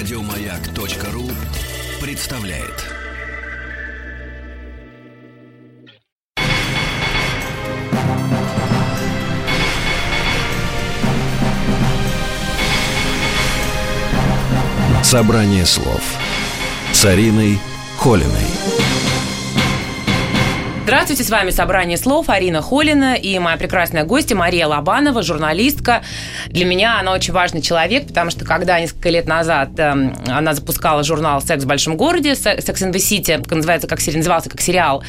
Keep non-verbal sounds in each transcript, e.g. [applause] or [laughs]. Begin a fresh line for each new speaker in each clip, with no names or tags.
Радиомаяк.ру представляет. Собрание слов с Ариной Холиной.
Здравствуйте, с вами «Собрание слов» Арина Холина и моя прекрасная гостья Мария Лобанова, журналистка. Для меня она очень важный человек, потому что когда несколько лет назад э, она запускала журнал «Секс в большом городе», «Секс in the City», называется, как, назывался как сериал,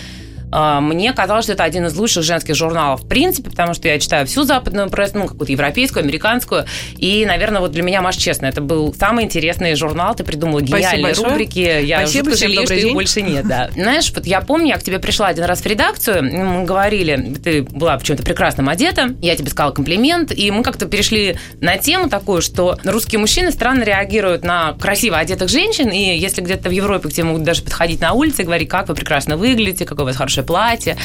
мне казалось, что это один из лучших женских журналов в принципе, потому что я читаю всю западную прессу, ну, какую-то европейскую, американскую. И, наверное, вот для меня, Маш, честно, это был самый интересный журнал. Ты придумала гениальные рубрики. Я
Спасибо,
жалею, что их больше нет. Да. [laughs] Знаешь, вот я помню, я к тебе пришла один раз в редакцию, мы говорили, ты была почему-то прекрасным одета, я тебе сказала комплимент, и мы как-то перешли на тему такую, что русские мужчины странно реагируют на красиво одетых женщин, и если где-то в Европе к тебе могут даже подходить на улице и говорить, как вы прекрасно выглядите, какой у вас хороший хорошее платье,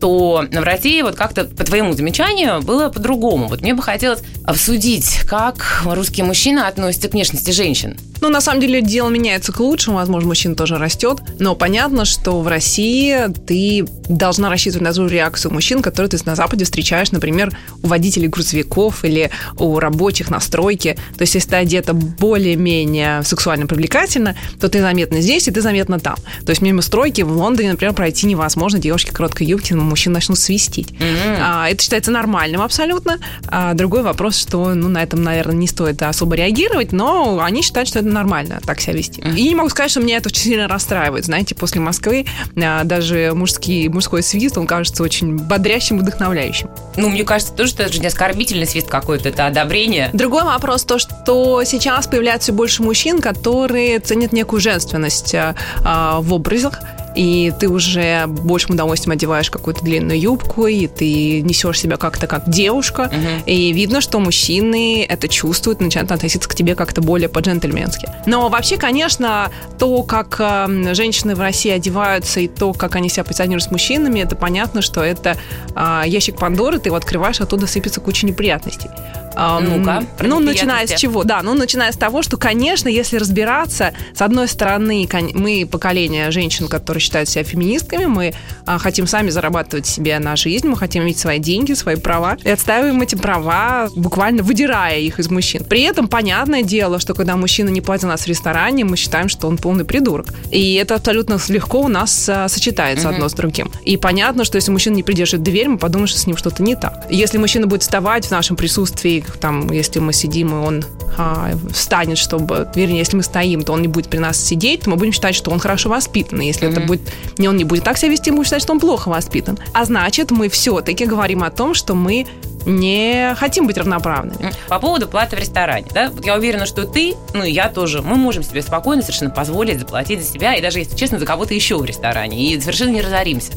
то в России вот как-то по твоему замечанию было по-другому. Вот мне бы хотелось обсудить, как русские мужчины относятся к внешности женщин.
Ну, на самом деле, дело меняется к лучшему, возможно, мужчина тоже растет, но понятно, что в России ты должна рассчитывать на ту реакцию мужчин, которые ты на Западе встречаешь, например, у водителей грузовиков или у рабочих на стройке. То есть, если ты одета более-менее сексуально привлекательно, то ты заметна здесь, и ты заметна там. То есть, мимо стройки в Лондоне, например, пройти невозможно, девушки короткой юбки, но мужчин начнут свистить. Mm-hmm. А, это считается нормальным абсолютно. А, другой вопрос, что, ну, на этом, наверное, не стоит особо реагировать, но они считают, что это нормально так себя вести. Mm-hmm. И не могу сказать, что меня это очень сильно расстраивает. Знаете, после Москвы а, даже мужский, мужской свист, он кажется очень бодрящим, вдохновляющим.
Ну, мне кажется, тоже, что это же не оскорбительный свист какой-то, это одобрение.
Другой вопрос то, что сейчас появляется больше мужчин, которые ценят некую женственность а, в образах и ты уже большим удовольствием одеваешь какую-то длинную юбку, и ты несешь себя как-то как девушка, uh-huh. и видно, что мужчины это чувствуют, начинают относиться к тебе как-то более по-джентльменски. Но вообще, конечно, то, как э, женщины в России одеваются, и то, как они себя позиционируют с мужчинами, это понятно, что это э, ящик Пандоры, ты его открываешь, оттуда сыпется куча неприятностей.
Ну-ка.
Ну, начиная с чего? Да, ну, начиная с того, что, конечно, если разбираться, с одной стороны, мы поколение женщин, которые считают себя феминистками, мы а, хотим сами зарабатывать себе на жизнь, мы хотим иметь свои деньги, свои права, и отстаиваем эти права, буквально выдирая их из мужчин. При этом, понятное дело, что когда мужчина не платит нас в ресторане, мы считаем, что он полный придурок. И это абсолютно легко у нас а, сочетается mm-hmm. одно с другим. И понятно, что если мужчина не придерживает дверь, мы подумаем, что с ним что-то не так. Если мужчина будет вставать в нашем присутствии там, если мы сидим, и он а, встанет, чтобы, вернее, если мы стоим, то он не будет при нас сидеть, то мы будем считать, что он хорошо воспитан. Если mm-hmm. это будет, не он не будет так себя вести, мы будем считать, что он плохо воспитан. А значит, мы все-таки говорим о том, что мы не хотим быть равноправными.
По поводу платы в ресторане, да, я уверена, что ты, ну и я тоже, мы можем себе спокойно совершенно позволить заплатить за себя, и даже, если честно, за кого-то еще в ресторане, и совершенно не разоримся.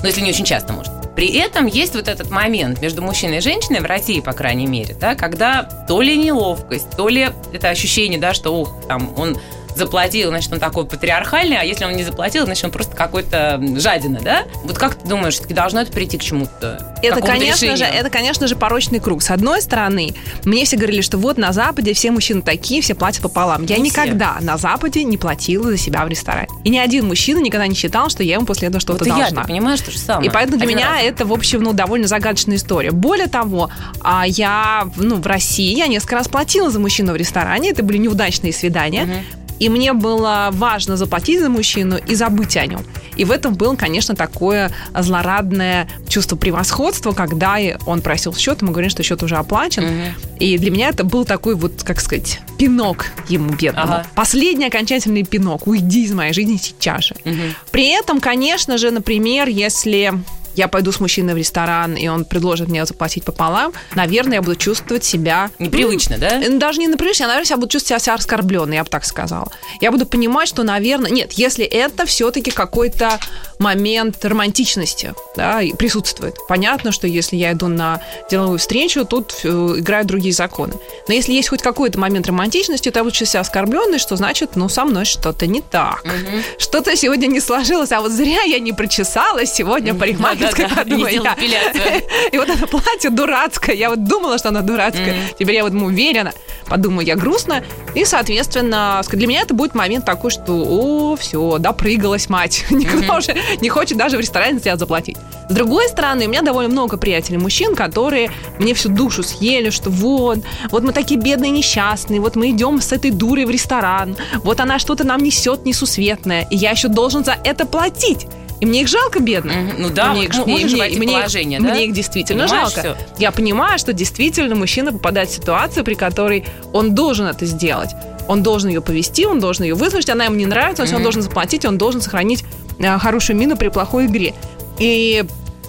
Ну, если не очень часто, может. При этом есть вот этот момент между мужчиной и женщиной, в России, по крайней мере, да, когда то ли неловкость, то ли это ощущение, да, что, ух, там, он заплатил, значит, он такой патриархальный, а если он не заплатил, значит, он просто какой-то жадина, да? Вот как ты думаешь, все-таки должно это прийти к чему-то?
Это, конечно решению? же, это, конечно же, порочный круг. С одной стороны, мне все говорили, что вот на Западе все мужчины такие, все платят пополам. Я не никогда все. на Западе не платила за себя в ресторане. И ни один мужчина никогда не считал, что я ему после этого что-то вот должна.
Я, ты понимаешь, то же самое.
И поэтому для Один меня раз. это, в общем, ну, довольно загадочная история. Более того, а я, ну, в России я несколько раз платила за мужчину в ресторане. Это были неудачные свидания. Угу. И мне было важно заплатить за мужчину и забыть о нем. И в этом было, конечно, такое злорадное чувство превосходства, когда он просил счет, мы говорим, что счет уже оплачен. Угу. И для меня это был такой вот, как сказать, пинок ему бедному. Ага. Последний окончательный пинок. Уйди из моей жизни сейчас же. Угу. При этом, конечно же, например, если я пойду с мужчиной в ресторан, и он предложит мне заплатить пополам, наверное, я буду чувствовать себя...
Непривычно,
ну,
да?
Даже не непривычно, я, наверное, я буду чувствовать себя оскорбленной, я бы так сказала. Я буду понимать, что, наверное... Нет, если это все-таки какой-то момент романтичности да, присутствует. Понятно, что если я иду на деловую встречу, тут э, играют другие законы. Но если есть хоть какой-то момент романтичности, то я буду себя оскорбленный, что значит, ну, со мной что-то не так. Угу. Что-то сегодня не сложилось, а вот зря я не прочесалась сегодня в парикмахерской,
да, да, да. [laughs]
И вот это платье дурацкое, я вот думала, что оно дурацкое, теперь я вот уверена, подумаю, я грустно, и, соответственно, для меня это будет момент такой, что, о, все, допрыгалась мать, [laughs] никто уже не хочет даже в ресторане за тебя заплатить. С другой стороны, у меня довольно много приятелей мужчин, которые мне всю душу съели, что вот, вот мы такие бедные, несчастные, вот мы идем с этой дурой в ресторан, вот она что-то нам несет несусветное, и я еще должен за это платить. И мне их жалко, бедных. Mm-hmm.
Ну да,
мне
их, мне, мне, мне,
положение, да? мне их действительно Понимаешь жалко. Все? Я понимаю, что действительно мужчина попадает в ситуацию, при которой он должен это сделать. Он должен ее повести, он должен ее выслушать, она ему не нравится, mm-hmm. он должен заплатить, он должен сохранить э, хорошую мину при плохой игре. И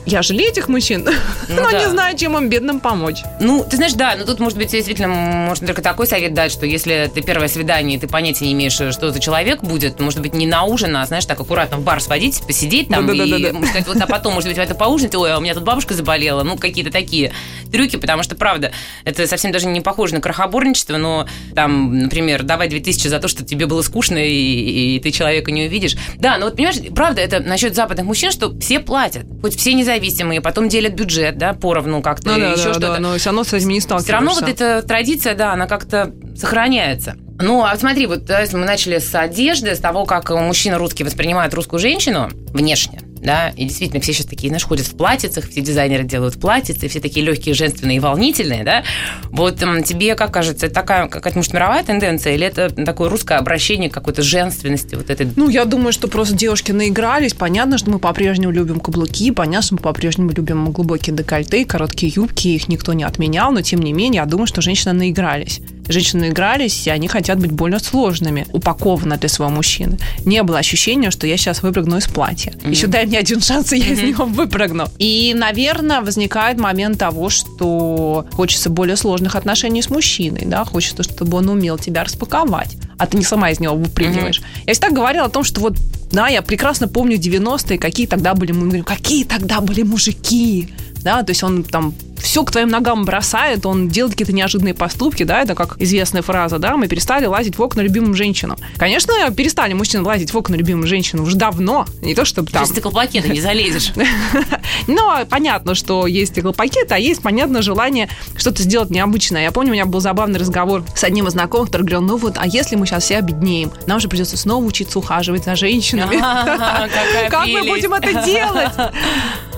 я жалею этих мужчин, [laughs] ну, но да. не знаю, чем им бедным помочь.
Ну, ты знаешь, да, но тут, может быть, действительно, можно только такой совет дать, что если ты первое свидание, ты понятия не имеешь, что за человек будет, может быть, не на ужин, а, знаешь, так аккуратно в бар сходить, посидеть там, да, и, да, да, да. сказать, вот, а потом, может быть, это поужинать, ой, а у меня тут бабушка заболела, ну, какие-то такие трюки, потому что, правда, это совсем даже не похоже на крохоборничество, но там, например, давай 2000 за то, что тебе было скучно, и, и ты человека не увидишь. Да, но вот, понимаешь, правда, это насчет западных мужчин, что все платят, хоть все не независимые, потом делят бюджет, да, поровну как-то,
ну, да,
еще
да,
что-то.
Да, но все равно с этим не
Все равно вот эта традиция, да, она как-то сохраняется. Ну, а смотри, вот да, мы начали с одежды, с того, как мужчина русский воспринимает русскую женщину внешне да, и действительно все сейчас такие, знаешь, ходят в платьицах, все дизайнеры делают платьицы, все такие легкие, женственные и волнительные, да, вот тебе, как кажется, это такая какая-то, может, мировая тенденция, или это такое русское обращение какой-то женственности вот этой?
Ну, я думаю, что просто девушки наигрались, понятно, что мы по-прежнему любим каблуки, понятно, что мы по-прежнему любим глубокие декольте, короткие юбки, их никто не отменял, но, тем не менее, я думаю, что женщины наигрались женщины игрались, и они хотят быть более сложными, упакованы для своего мужчины. Не было ощущения, что я сейчас выпрыгну из платья. Mm-hmm. Еще дай мне один шанс, и я mm-hmm. из него выпрыгну. И, наверное, возникает момент того, что хочется более сложных отношений с мужчиной, да, хочется, чтобы он умел тебя распаковать, а ты не сама из него выпрыгиваешь. Mm-hmm. Я всегда говорила о том, что вот да, я прекрасно помню 90-е, какие тогда были, мы говорим, какие тогда были мужики, да, то есть он там все к твоим ногам бросает, он делает какие-то неожиданные поступки, да, это как известная фраза, да, мы перестали лазить в окна любимым женщинам. Конечно, перестали мужчины лазить в окна любимым женщинам уже давно, не то чтобы там...
То есть стеклопакеты не залезешь. [laughs]
Но понятно, что есть стеклопакеты, а есть, понятно, желание что-то сделать необычное. Я помню, у меня был забавный разговор с одним из знакомых, который говорил, ну вот, а если мы сейчас все обеднеем, нам же придется снова учиться ухаживать за женщинами. [laughs] Как мы будем это делать? [laughs]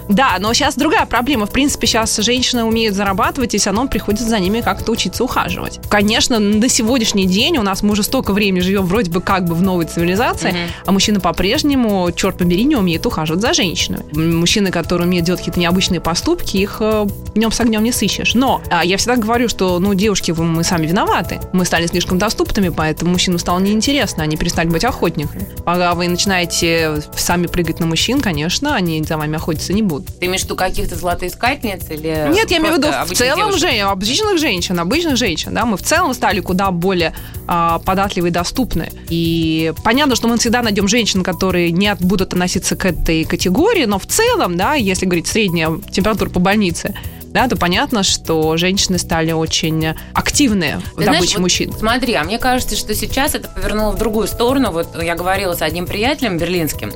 Да, но сейчас другая проблема. В принципе, сейчас женщины умеют зарабатывать, и все равно приходится за ними как-то учиться ухаживать. Конечно, на сегодняшний день у нас мы уже столько времени живем вроде бы как бы в новой цивилизации, mm-hmm. а мужчина по-прежнему, черт побери, не умеет ухаживать за женщиной. Мужчины, которые умеют делать какие-то необычные поступки, их э, днем с огнем не сыщешь. Но а, я всегда говорю, что, ну, девушки, вы, мы сами виноваты. Мы стали слишком доступными, поэтому мужчинам стало неинтересно, они перестали быть охотниками. Пока вы начинаете сами прыгать на мужчин, конечно, они за вами охотиться не будут
будут. Ты имеешь в виду каких-то золотоискательниц или
Нет, я имею в виду в целом жен, обычных женщин, обычных женщин, да, мы в целом стали куда более а, податливы и доступны. И понятно, что мы всегда найдем женщин, которые не будут относиться к этой категории, но в целом, да, если говорить средняя температура по больнице, да, то понятно, что женщины стали очень активные в Ты добыче знаешь, мужчин.
Вот смотри, а мне кажется, что сейчас это повернуло в другую сторону. Вот я говорила с одним приятелем берлинским,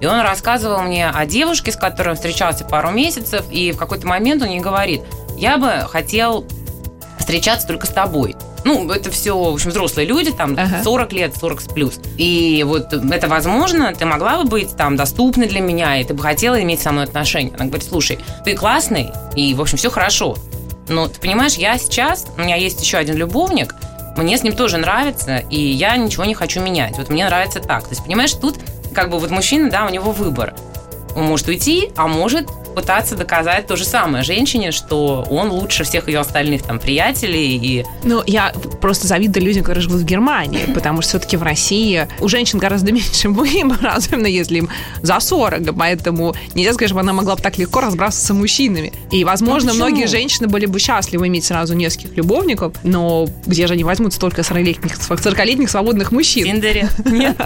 и он рассказывал мне о девушке, с которой он встречался пару месяцев, и в какой-то момент он мне говорит, я бы хотел встречаться только с тобой. Ну, это все, в общем, взрослые люди, там, ага. 40 лет, 40 плюс. И вот это возможно, ты могла бы быть там доступной для меня, и ты бы хотела иметь со мной отношения. Она говорит, слушай, ты классный, и, в общем, все хорошо. Но ты понимаешь, я сейчас, у меня есть еще один любовник, мне с ним тоже нравится, и я ничего не хочу менять. Вот мне нравится так. То есть, понимаешь, тут как бы вот мужчина, да, у него выбор. Он может уйти, а может пытаться доказать то же самое женщине, что он лучше всех ее остальных там приятелей и...
Ну, я просто завидую людям, которые живут в Германии, [clears throat] потому что все-таки в России у женщин гораздо [laughs] меньше выбора, особенно если им за 40, поэтому нельзя сказать, что она могла бы так легко разбрасываться мужчинами. И, возможно, ну, многие женщины были бы счастливы иметь сразу нескольких любовников, но где же они возьмут столько 40-летних, 40 свободных мужчин?
В Тиндере. [laughs] Нет.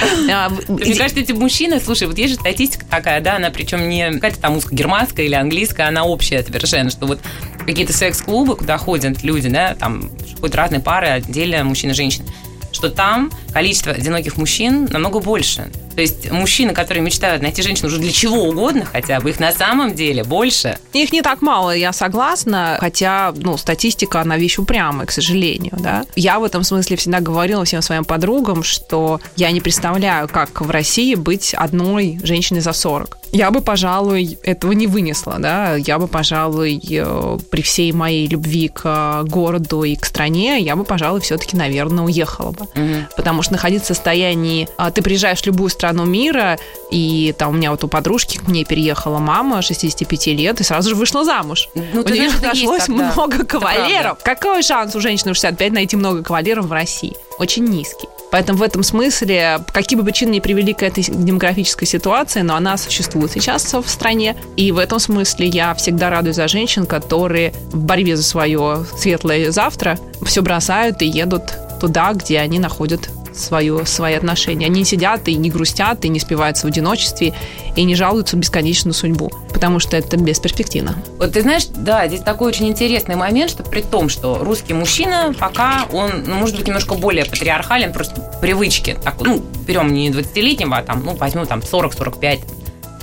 [laughs] А, Мне кажется, эти мужчины, слушай, вот есть же статистика такая, да, она причем не какая-то там узко-германская или английская, она общая совершенно, что вот какие-то секс-клубы, куда ходят люди, да, там ходят разные пары, отдельно мужчина и женщина, что там количество одиноких мужчин намного больше. То есть мужчины, которые мечтают найти женщину уже для чего угодно хотя бы, их на самом деле больше.
Их не так мало, я согласна, хотя, ну, статистика, она вещь упрямая, к сожалению, да. Я в этом смысле всегда говорила всем своим подругам, что я не представляю, как в России быть одной женщиной за 40. Я бы, пожалуй, этого не вынесла, да. Я бы, пожалуй, э, при всей моей любви к городу и к стране, я бы, пожалуй, все-таки, наверное, уехала бы. Угу. Потому что находиться в состоянии... А, ты приезжаешь в любую страну, мира, и там у меня вот у подружки к ней переехала мама 65 лет и сразу же вышла замуж. Ну, у нее нашлось много кавалеров. Какой шанс у женщины в 65 найти много кавалеров в России? Очень низкий. Поэтому в этом смысле, какие бы причины не привели к этой демографической ситуации, но она существует сейчас в стране. И в этом смысле я всегда радуюсь за женщин, которые в борьбе за свое светлое завтра все бросают и едут туда, где они находят свое, свои отношения. Они сидят и не грустят, и не спиваются в одиночестве, и не жалуются бесконечно на судьбу, потому что это бесперспективно.
Вот ты знаешь, да, здесь такой очень интересный момент, что при том, что русский мужчина пока он, ну, может быть, немножко более патриархален, просто привычки. Так, ну, берем не 20-летнего, а там, ну, возьмем там 40-45.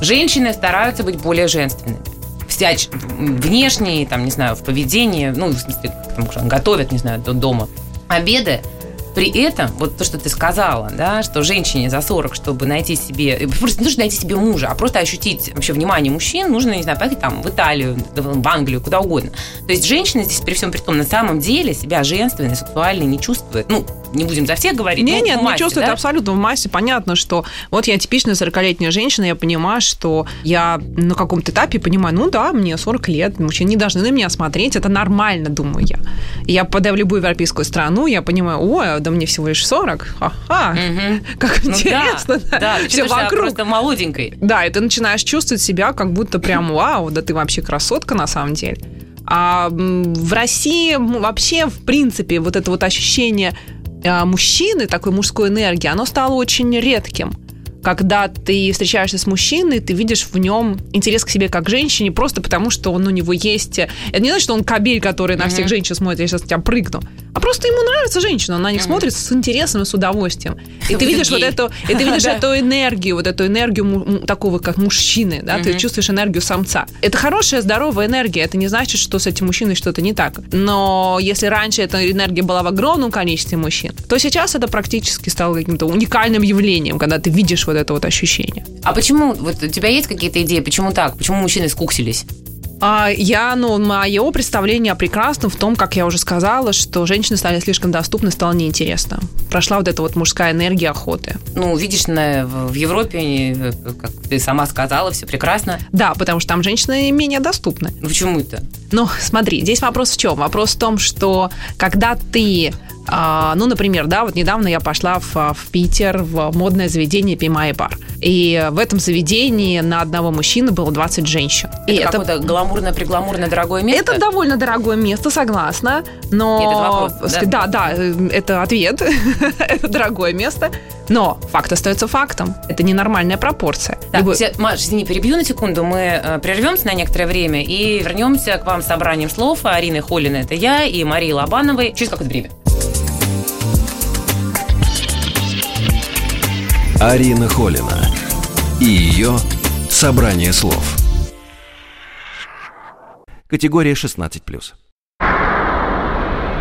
Женщины стараются быть более женственными всяч внешне, там, не знаю, в поведении, ну, в смысле, там, готовят, не знаю, до дома. Обеды при этом, вот то, что ты сказала, да, что женщине за 40, чтобы найти себе, э, просто не нужно найти себе мужа, а просто ощутить вообще внимание мужчин, нужно, не знаю, поехать там в Италию, в Англию, куда угодно. То есть женщина здесь при всем при том на самом деле себя женственной, сексуальной не чувствует. Ну, не будем за всех говорить.
Не, нет, массе, не чувствует да? абсолютно в массе. Понятно, что вот я типичная 40-летняя женщина, я понимаю, что я на каком-то этапе понимаю, ну да, мне 40 лет, мужчины не должны на меня смотреть, это нормально, думаю я. Я попадаю в любую европейскую страну, я понимаю, ой, да мне всего лишь 40, ха-ха, угу. как ну, интересно.
Да, да, да все вокруг. просто молоденькой.
Да, и ты начинаешь чувствовать себя как будто прям, вау, да ты вообще красотка на самом деле. А в России вообще, в принципе, вот это вот ощущение мужчины, такой мужской энергии, оно стало очень редким когда ты встречаешься с мужчиной, ты видишь в нем интерес к себе как женщине просто потому, что он у него есть. Это не значит, что он кабель, который на всех женщин смотрит, я сейчас тебя прыгну. А просто ему нравится женщина, он на них mm-hmm. смотрит с интересом и с удовольствием. И ты видишь вот эту, и ты [laughs] видишь эту энергию, вот эту энергию такого как мужчины, да, ты чувствуешь энергию самца. Это хорошая, здоровая энергия. Это не значит, что с этим мужчиной что-то не так. Но если раньше эта энергия была в огромном количестве мужчин, то сейчас это практически стало каким-то уникальным явлением, когда ты видишь вот это вот ощущение.
А почему, вот у тебя есть какие-то идеи, почему так? Почему мужчины скуксились?
А я, ну, мое представление о прекрасном в том, как я уже сказала, что женщины стали слишком доступны, стало неинтересно. Прошла вот эта вот мужская энергия охоты.
Ну, видишь, на, в Европе, как ты сама сказала, все прекрасно.
Да, потому что там женщины менее доступны.
Почему это?
Ну, смотри, здесь вопрос в чем? Вопрос в том, что когда ты а, ну, например, да, вот недавно я пошла в, в Питер в модное заведение Пимай бар. И в этом заведении на одного мужчины было 20 женщин.
Это и какое-то это... гламурное, пригламурное дорогое место?
Это довольно дорогое место, согласна. Но...
Нет, это вопрос, да?
Да, да, это ответ. [laughs] это дорогое место. Но факт остается фактом. Это ненормальная пропорция.
Так, Любой... Маш, извини, перебью на секунду. Мы э, прервемся на некоторое время и вернемся к вам с собранием слов. Арины Холина это я и Марии Лобановой через какое-то время.
Арина Холина и ее «Собрание слов». Категория 16+.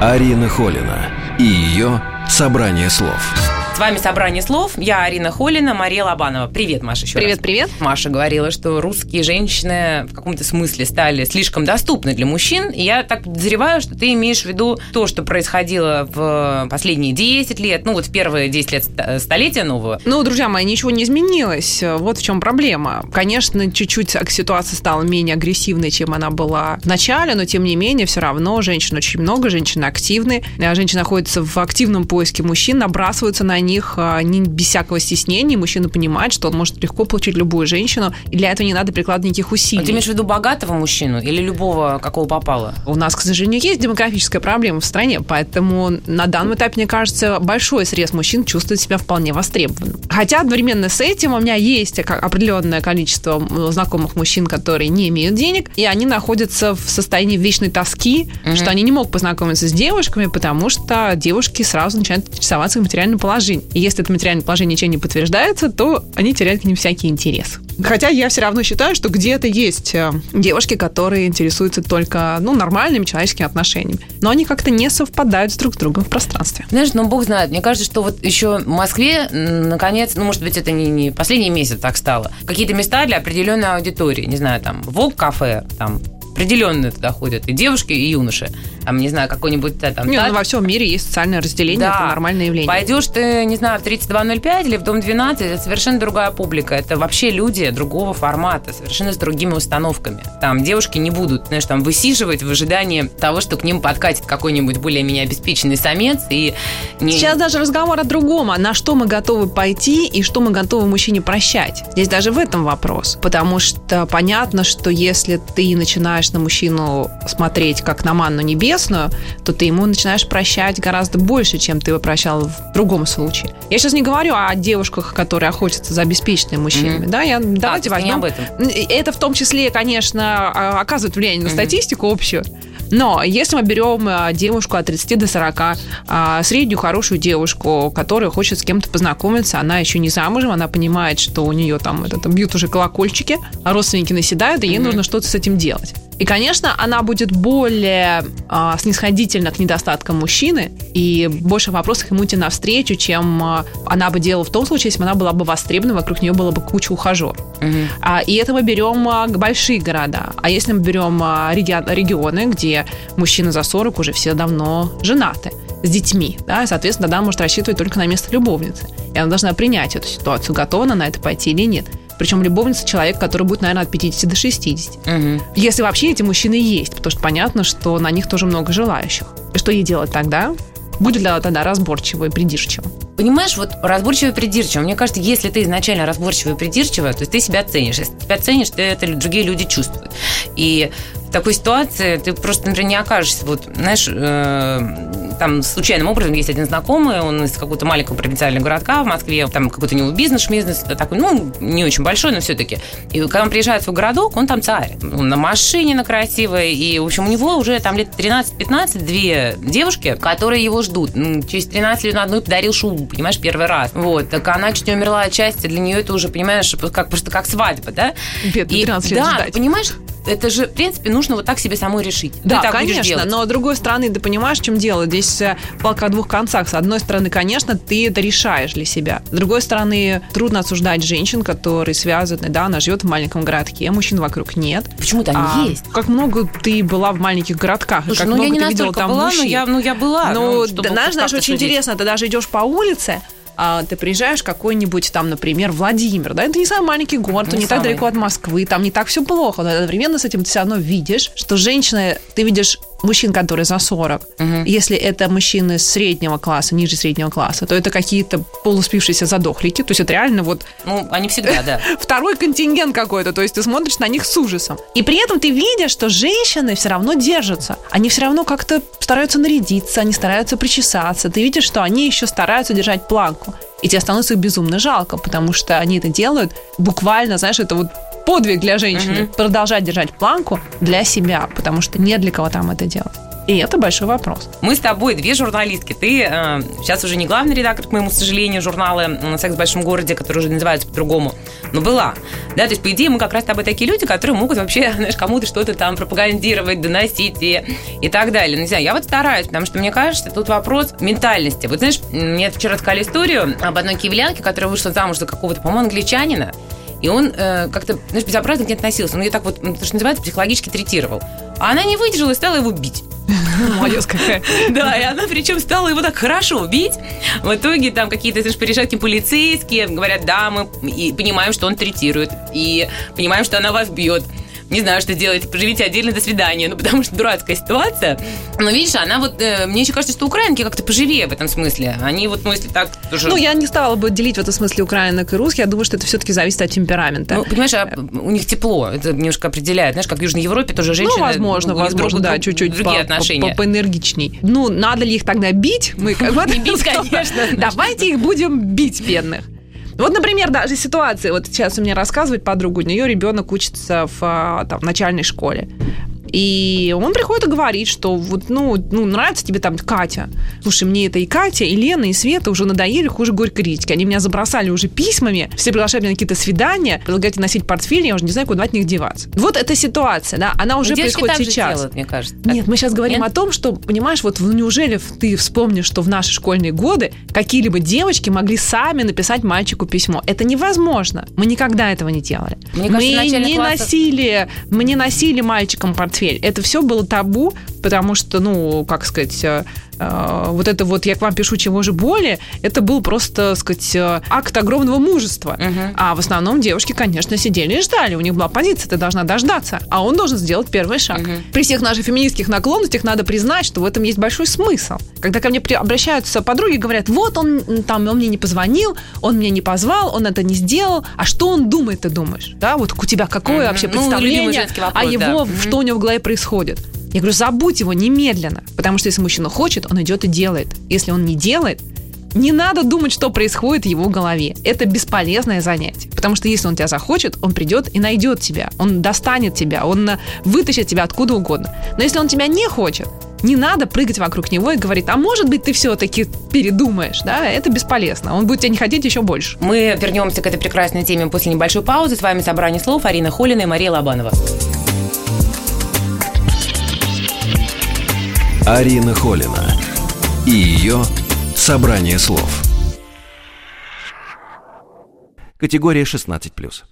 Арина Холина и ее «Собрание слов».
С вами «Собрание слов». Я Арина Холина, Мария Лобанова. Привет, Маша, еще
Привет,
раз.
привет.
Маша говорила, что русские женщины в каком-то смысле стали слишком доступны для мужчин. И я так подозреваю, что ты имеешь в виду то, что происходило в последние 10 лет, ну вот в первые 10 лет столетия нового.
Ну, друзья мои, ничего не изменилось. Вот в чем проблема. Конечно, чуть-чуть ситуация стала менее агрессивной, чем она была в начале, но тем не менее, все равно женщин очень много, женщины активны. Женщины находятся в активном поиске мужчин, набрасываются на них а, не без всякого стеснения. Мужчина понимает, что он может легко получить любую женщину, и для этого не надо прикладывать никаких усилий.
А ты имеешь в виду богатого мужчину или любого, какого попало?
У нас, к сожалению, есть демографическая проблема в стране, поэтому на данном этапе, мне кажется, большой срез мужчин чувствует себя вполне востребованным. Хотя одновременно с этим у меня есть определенное количество знакомых мужчин, которые не имеют денег, и они находятся в состоянии вечной тоски, mm-hmm. что они не могут познакомиться с девушками, потому что девушки сразу начинают интересоваться их материальным положением. И если это материальное положение ничем не подтверждается, то они теряют к ним всякий интерес. Хотя я все равно считаю, что где-то есть э, девушки, которые интересуются только ну, нормальными человеческими отношениями. Но они как-то не совпадают с друг с другом в пространстве.
Знаешь, ну бог знает. Мне кажется, что вот еще в Москве, наконец, ну, может быть, это не, не последний месяц так стало, какие-то места для определенной аудитории. Не знаю, там, ВОК-кафе, там, определенные туда ходят и девушки, и юноши. Там, не знаю, какой-нибудь там...
Не, ну, во всем мире есть социальное разделение, да. это нормальное явление.
Пойдешь ты, не знаю, в 3205 или в Дом 12, это совершенно другая публика. Это вообще люди другого формата, совершенно с другими установками. Там девушки не будут, знаешь, там высиживать в ожидании того, что к ним подкатит какой-нибудь более-менее обеспеченный самец. И
не... Сейчас даже разговор о другом, а на что мы готовы пойти и что мы готовы мужчине прощать. Здесь даже в этом вопрос. Потому что понятно, что если ты начинаешь на мужчину смотреть как на манну небесную, то ты ему начинаешь прощать гораздо больше, чем ты бы прощал в другом случае. Я сейчас не говорю о девушках, которые охотятся за обеспеченными мужчинами. Mm-hmm. Да, я, давайте
а, возьмем. об этом.
Это в том числе, конечно, а, оказывает влияние на mm-hmm. статистику общую. Но если мы берем а, девушку от 30 до 40, а, среднюю хорошую девушку, которая хочет с кем-то познакомиться, она еще не замужем, она понимает, что у нее там, это, там бьют уже колокольчики, а родственники наседают, и ей mm-hmm. нужно что-то с этим делать. И, конечно, она будет более э, снисходительна к недостаткам мужчины и больше вопросов ему идти навстречу, чем э, она бы делала в том случае, если бы она была бы востребована, вокруг нее было бы куча ухажеров. Угу. А, и это мы берем а, большие города. А если мы берем а, регионы, где мужчины за 40 уже все давно женаты с детьми, да, и, соответственно, тогда может рассчитывать только на место любовницы. И она должна принять эту ситуацию, готова она на это пойти или нет. Причем любовница человек, который будет, наверное, от 50 до 60. Угу. Если вообще эти мужчины есть, потому что понятно, что на них тоже много желающих. И что ей делать тогда? Будет ли она тогда разборчивой и придирчивой?
Понимаешь, вот разборчивый и придирчивый. Мне кажется, если ты изначально разборчивый и придирчивый, то ты себя ценишь. Если ты себя ценишь, то это другие люди чувствуют. И в такой ситуации ты просто, например, не окажешься, вот, знаешь, э, там случайным образом есть один знакомый, он из какого-то маленького провинциального городка в Москве, там какой-то у него бизнес, бизнес такой, ну, не очень большой, но все-таки. И когда он приезжает в свой городок, он там царь. Он на машине на красивой, и, в общем, у него уже там лет 13-15 две девушки, которые его ждут. Через 13 лет на одну подарил шубу, понимаешь, первый раз. Вот, так она чуть не умерла от счастья, для нее это уже, понимаешь, как, просто как свадьба, да?
Бедный, 13 лет
да,
ждать.
понимаешь, это же, в принципе, нужно вот так себе самой решить.
Да, ты так конечно, но с другой стороны, ты понимаешь, в чем дело? Здесь э, палка о двух концах. С одной стороны, конечно, ты это решаешь для себя. С другой стороны, трудно осуждать женщин, которые связаны, да, она живет в маленьком городке, мужчин вокруг нет.
Почему-то они а, есть.
Как много ты была в маленьких городках,
Слушай,
как
ну,
много
я не
ты видела там
была,
мужчин.
Но я, ну, я была.
Ну, ну да, знаешь, знаешь, очень судить. интересно, ты даже идешь по улице, а, ты приезжаешь в какой-нибудь там, например, Владимир, да, это не самый маленький город, не, не так далеко от Москвы, там не так все плохо, но одновременно с этим ты все равно видишь, что женщины, ты видишь мужчин, которые за 40. Угу. Если это мужчины среднего класса, ниже среднего класса, то это какие-то полуспившиеся задохлики. То есть это реально вот...
Ну, они всегда, да. [laughs]
Второй контингент какой-то. То есть ты смотришь на них с ужасом. И при этом ты видишь, что женщины все равно держатся. Они все равно как-то стараются нарядиться, они стараются причесаться. Ты видишь, что они еще стараются держать планку. И тебе становится их безумно жалко, потому что они это делают буквально, знаешь, это вот подвиг для женщины. Угу. Продолжать держать планку для себя, потому что не для кого там это делать. И это большой вопрос.
Мы с тобой две журналистки. Ты э, сейчас уже не главный редактор, к моему сожалению, журнала «Секс в большом городе», который уже называется по-другому, но была. Да, то есть, по идее, мы как раз с тобой такие люди, которые могут вообще, [laughs] знаешь, кому-то что-то там пропагандировать, доносить и, и так далее. Ну, не знаю, я вот стараюсь, потому что мне кажется, тут вопрос ментальности. Вот знаешь, мне вчера рассказали историю об одной киевлянке, которая вышла замуж за какого-то, по-моему, англичанина, и он э, как-то, знаешь, безобразно к ней относился. Он ее так вот, то, что называется, психологически третировал. А она не выдержала и стала его бить. [laughs]
Молодец какая.
Да, и она причем стала его так хорошо бить. В итоге там какие-то, знаешь, приезжают к полицейские, говорят, да, мы и понимаем, что он третирует. И понимаем, что она вас бьет не знаю, что делать, поживите отдельно, до свидания. Ну, потому что дурацкая ситуация. Но видишь, она вот, э, мне еще кажется, что украинки как-то поживее в этом смысле. Они вот, ну, если так тоже...
Ну, я не стала бы делить в этом смысле украинок и русских. Я думаю, что это все-таки зависит от темперамента.
Ну, понимаешь, а у них тепло. Это немножко определяет. Знаешь, как в Южной Европе тоже женщины...
Ну, возможно, возможно,
друг-
да, чуть-чуть
другие
по-
отношения.
по- поэнергичней. Ну, надо ли их тогда бить? Мы как бы [laughs]
Не бить, [laughs] конечно.
Давайте их будем бить, бедных. Вот, например, даже ситуация, вот сейчас мне рассказывает подруга, у нее ребенок учится в а, там, начальной школе. И он приходит и говорит, что вот, ну, ну, нравится тебе там Катя. Слушай, мне это и Катя, и Лена, и Света уже надоели хуже горькой редьки. Они меня забросали уже письмами, все приглашают меня на какие-то свидания, предлагают носить портфель, я уже не знаю, куда от них деваться. Вот эта ситуация, да, она уже
Девочки
происходит сейчас.
делают, мне кажется.
Нет, мы сейчас говорим
Нет?
о том, что, понимаешь, вот ну, неужели ты вспомнишь, что в наши школьные годы какие-либо девочки могли сами написать мальчику письмо? Это невозможно. Мы никогда этого не делали.
Мне
мы не
классах-
носили, мы не носили мальчикам портфель. Это все было табу, потому что, ну, как сказать, э, э, вот это вот я к вам пишу чего же более, это был просто, сказать, э, акт огромного мужества.
Мгм.
А в основном девушки, конечно, сидели и ждали. У них была позиция, ты должна дождаться. А он должен сделать первый шаг.
Мгм.
При всех наших феминистских наклонностях надо признать, что в этом есть большой смысл. Когда ко мне обращаются подруги, говорят, вот он там, он мне не позвонил, он меня не позвал, он это не сделал. А что он думает, ты думаешь? Да, вот у тебя какое
Мгм.
вообще
Ну,
представление
женский вопрос,
о
да.
его,
Мгм.
что у него в голове происходит? Я говорю, забудь его немедленно, потому что если мужчина хочет, он идет и делает. Если он не делает, не надо думать, что происходит в его голове. Это бесполезное занятие. Потому что если он тебя захочет, он придет и найдет тебя. Он достанет тебя, он вытащит тебя откуда угодно. Но если он тебя не хочет, не надо прыгать вокруг него и говорить, а может быть ты все-таки передумаешь, да, это бесполезно. Он будет тебя не хотеть еще больше.
Мы вернемся к этой прекрасной теме после небольшой паузы. С вами «Собрание слов» Арина Холина и Мария Лобанова.
Арина Холина и ее «Собрание слов». Категория 16+.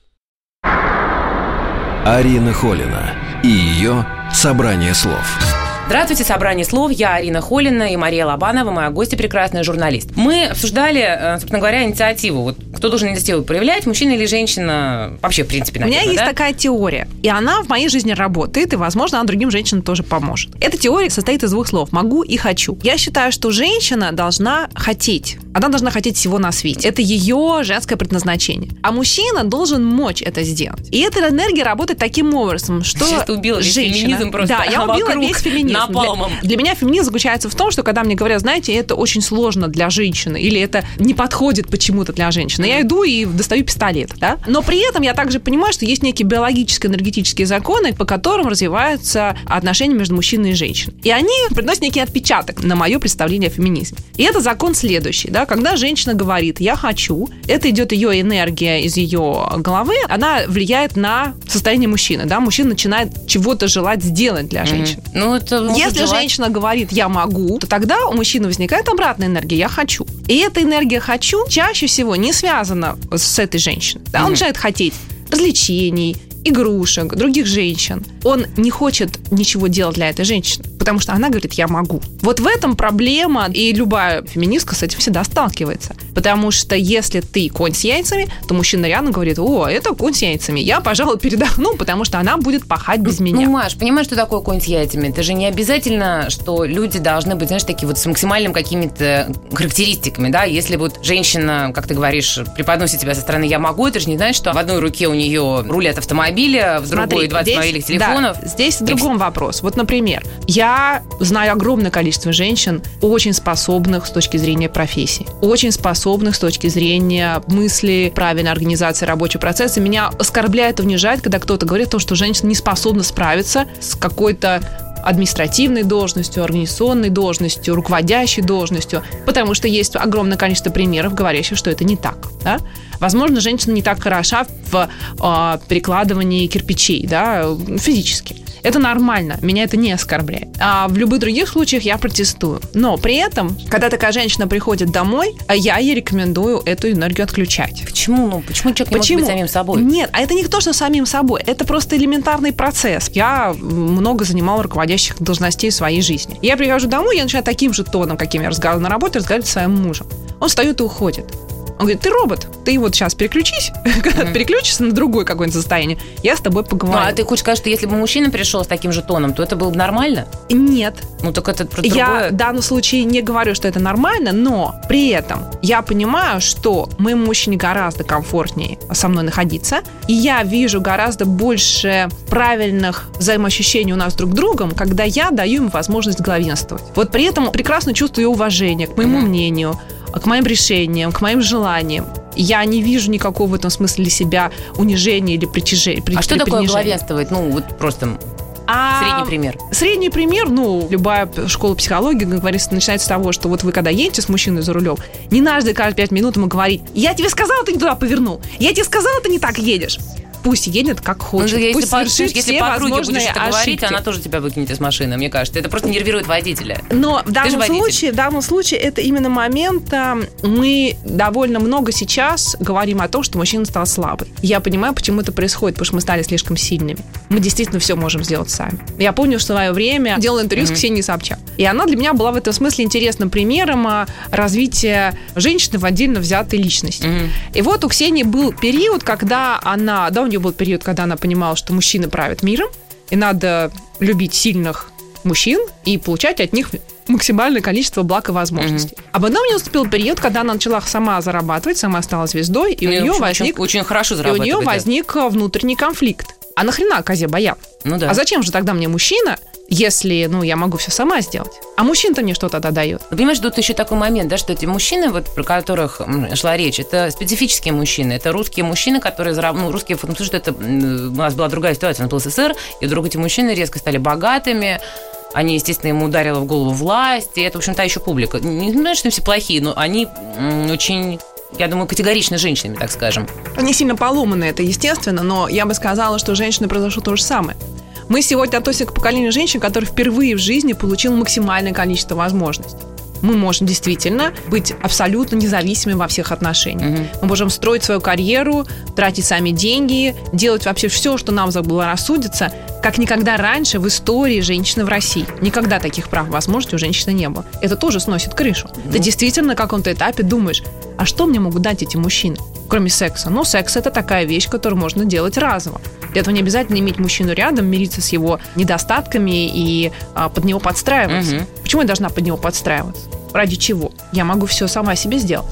Арина Холина и ее «Собрание слов».
Здравствуйте, собрание слов. Я Арина Холина и Мария Лобанова, моя гостья, прекрасная журналист. Мы обсуждали, э, собственно говоря, инициативу. Вот кто должен инициативу проявлять, мужчина или женщина? Вообще, в принципе,
У меня
наверное,
есть
да?
такая теория, и она в моей жизни работает, и, возможно, она другим женщинам тоже поможет. Эта теория состоит из двух слов «могу» и «хочу». Я считаю, что женщина должна хотеть. Она должна хотеть всего на свете. Это ее женское предназначение. А мужчина должен мочь это сделать. И эта энергия работает таким образом, что
Сейчас ты убила весь
женщина...
феминизм просто
Да, я убила
вокруг
весь феминизм.
Напалмом.
Для, для меня феминизм заключается в том, что когда мне говорят, знаете, это очень сложно для женщины, или это не подходит почему-то для женщины, я иду и достаю пистолет, да? Но при этом я также понимаю, что есть некие биологические энергетические законы, по которым развиваются отношения между мужчиной и женщиной. И они приносят некий отпечаток на мое представление о феминизме. И это закон следующий, да, когда женщина говорит «я хочу», это идет ее энергия из ее головы, она влияет на состояние мужчины, да, мужчина начинает чего-то желать сделать для женщины.
Ну, это может
Если
желать-
женщина говорит «я могу», то тогда у мужчины возникает обратная энергия «я хочу». И эта энергия «хочу» чаще всего не связана с этой женщиной. Да, Он начинает хотеть развлечений, игрушек, других женщин. Он не хочет ничего делать для этой женщины, потому что она говорит «я могу». Вот в этом проблема, и любая феминистка с этим всегда сталкивается. Потому что если ты конь с яйцами, то мужчина рядом говорит «О, это конь с яйцами, я, пожалуй, передохну, потому что она будет пахать без меня».
Ну, Маш, понимаешь, что такое конь с яйцами? Это же не обязательно, что люди должны быть, знаешь, такие вот с максимальными какими-то характеристиками, да? Если вот женщина, как ты говоришь, преподносит тебя со стороны «я могу», это же не значит, что в одной руке у нее руль от автомобиля, в другой 20
здесь-
мобильных телефонов.
да, здесь в другом вопрос. Вот, например, я знаю огромное количество женщин, очень способных с точки зрения профессии, очень способных с точки зрения мысли, правильной организации рабочего процесса. Меня оскорбляет и унижает, когда кто-то говорит о том, что женщина не способна справиться с какой-то административной должностью, организационной должностью, руководящей должностью, потому что есть огромное количество примеров, говорящих, что это не так. Да? Возможно, женщина не так хороша в э, перекладывании кирпичей, да, физически. Это нормально, меня это не оскорбляет. А в любых других случаях я протестую. Но при этом, когда такая женщина приходит домой, я ей рекомендую эту энергию отключать.
Почему? Ну, почему человек не может быть самим собой?
Нет, а это не то, что самим собой. Это просто элементарный процесс. Я много занимала руководящих должностей в своей жизни. Я прихожу домой, я начинаю таким же тоном, каким я разговаривала на работе, разговаривать со своим мужем. Он встает и уходит. Он говорит, ты робот, ты вот сейчас переключись, [laughs] когда ты переключишься на другое какое-нибудь состояние, я с тобой поговорю.
Ну, а ты хочешь сказать, что если бы мужчина пришел с таким же тоном, то это было бы нормально?
Нет.
Ну, так это про
Я
другое.
в данном случае не говорю, что это нормально, но при этом я понимаю, что моему мужчине гораздо комфортнее со мной находиться, и я вижу гораздо больше правильных взаимоощущений у нас друг с другом, когда я даю ему возможность главенствовать. Вот при этом прекрасно чувствую уважение к моему мнению, к моим решениям, к моим желаниям. Я не вижу никакого в этом смысле для себя унижения или притяжения.
А что такое главенствовать? Ну, вот просто
А,
средний пример.
Средний пример, ну, любая школа психологии, как говорится, начинается с того, что вот вы когда едете с мужчиной за рулем, не надо каждые пять минут ему говорить, я тебе сказала, ты не туда повернул, я тебе сказала, ты не так едешь. Пусть едет как
Ну,
хочет,
если
пусть
по-
совершит
если
все
будешь
возможные
это говорить,
ошибки.
она тоже тебя выкинет из машины, мне кажется. Это просто нервирует водителя.
Но в данном случае, в данном случае это именно момент, а, мы довольно много сейчас говорим о том, что мужчина стал слабый. Я понимаю, почему это происходит, потому что мы стали слишком сильными. Мы действительно все можем сделать сами. Я помню, что в свое время делала интервью с Ксенией Собчак. И она для меня была в этом смысле интересным примером а, развития женщины в отдельно взятой личности.
Мгм.
И вот у Ксении был период, когда она, да, у нее был период, когда она понимала, что мужчины правят миром, и надо любить сильных мужчин и получать от них максимальное количество благ и возможностей. А потом у нее наступил период, когда она начала сама зарабатывать, сама стала звездой, и
Ну,
у нее
общем,
возник,
очень, очень хорошо
и у нее
да.
возник э, внутренний конфликт. А нахрена козе боян?
Ну да.
А зачем же тогда мне мужчина, если, ну, я могу все сама сделать? А мужчина-то мне что тогда дает?
Ну, понимаешь, тут еще такой момент, да, что эти мужчины, вот про которых шла речь, это специфические мужчины, это русские мужчины, которые, зараб- ну, русские, потому что это, у нас была другая ситуация, у нас был СССР, и вдруг эти мужчины резко стали богатыми, они, естественно, ему ударила в голову власть, и это, в общем, та еще публика. Не знаю, что они все плохие, но они очень, я думаю, категоричны женщинами, так скажем.
Они сильно поломаны, это естественно, но я бы сказала, что женщины произошло то же самое. Мы сегодня относимся к поколению женщин, который впервые в жизни получил максимальное количество возможностей. Мы можем действительно быть абсолютно независимыми во всех отношениях.
Мгм.
Мы можем строить свою карьеру, тратить сами деньги, делать вообще все, что нам заблагорассудится, как никогда раньше в истории женщины в России. Никогда таких прав возможностей у женщины не было. Это тоже сносит крышу. Ты действительно на каком-то этапе думаешь, а что мне могут дать эти мужчины, кроме секса? Ну, секс это такая вещь, которую можно делать разово. Для этого не обязательно иметь мужчину рядом, мириться с его недостатками и а, под него подстраиваться.
Мгм.
Почему я должна под него подстраиваться? Ради чего? Я могу все сама себе сделать.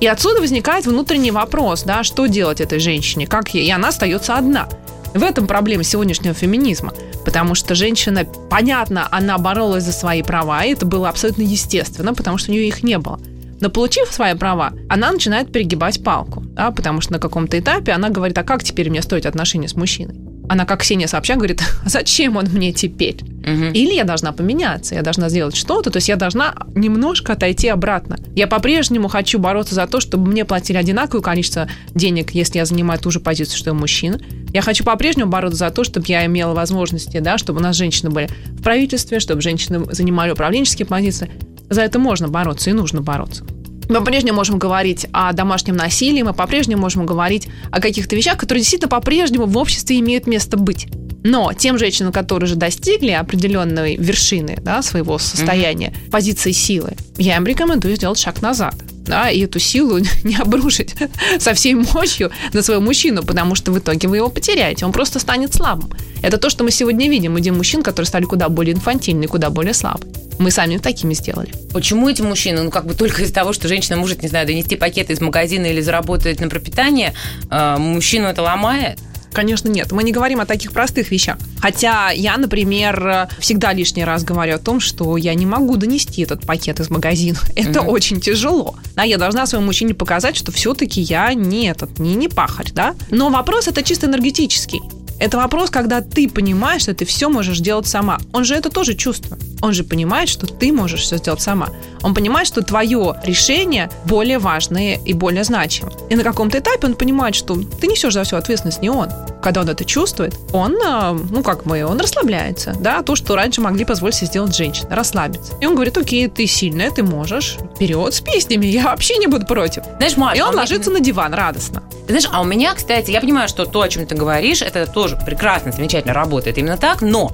И отсюда возникает внутренний вопрос, да, что делать этой женщине, как ей, и она остается одна. В этом проблема сегодняшнего феминизма, потому что женщина, понятно, она боролась за свои права, и это было абсолютно естественно, потому что у нее их не было. Но получив свои права, она начинает перегибать палку, да, потому что на каком-то этапе она говорит, а как теперь мне строить отношения с мужчиной? Она, как Ксения Собчак, говорит, а зачем он мне теперь?
Мгм.
Или я должна поменяться, я должна сделать что-то, то есть я должна немножко отойти обратно. Я по-прежнему хочу бороться за то, чтобы мне платили одинаковое количество денег, если я занимаю ту же позицию, что и мужчина. Я хочу по-прежнему бороться за то, чтобы я имела возможности, да, чтобы у нас женщины были в правительстве, чтобы женщины занимали управленческие позиции. За это можно бороться и нужно бороться. Мы по-прежнему можем говорить о домашнем насилии, мы по-прежнему можем говорить о каких-то вещах, которые действительно по-прежнему в обществе имеют место быть. Но тем женщинам, которые уже достигли определенной вершины да, своего состояния, позиции силы, я им рекомендую сделать шаг назад. Да, и эту силу [laughs] не обрушить [laughs] со всей мощью на своего мужчину, потому что в итоге вы его потеряете, он просто станет слабым. Это то, что мы сегодня видим. Мы видим мужчин, которые стали куда более инфантильны, куда более слабы. Мы сами такими сделали.
Почему эти мужчины, ну, как бы только из-за того, что женщина может, не знаю, донести пакеты из магазина или заработать на пропитание, э, мужчину это ломает?
Конечно, нет. Мы не говорим о таких простых вещах. Хотя я, например, всегда лишний раз говорю о том, что я не могу донести этот пакет из магазина. [laughs] Это
Мгм.
очень тяжело. Да, я должна своему мужчине показать, что все-таки я не этот, не, не пахарь, да. Но вопрос это чисто энергетический. Это вопрос, когда ты понимаешь, что ты все можешь делать сама. Он же это тоже чувствует. Он же понимает, что ты можешь все сделать сама. Он понимает, что твое решение более важное и более значимое. И на каком-то этапе он понимает, что ты несешь за всю ответственность не он. Когда он это чувствует, он, а, ну как бы, он расслабляется. Да, то, что раньше могли позволить себе сделать женщины, расслабиться. И он говорит, окей, ты сильная, ты можешь. Вперед с песнями, я вообще не буду против.
Знаешь, Маш,
И
а
он
меня-
ложится на диван радостно.
Ты знаешь, а у меня, кстати, я понимаю, что то, о чем ты говоришь, это тоже прекрасно, замечательно работает именно так, но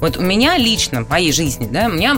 вот у меня лично, в моей жизни, да, у меня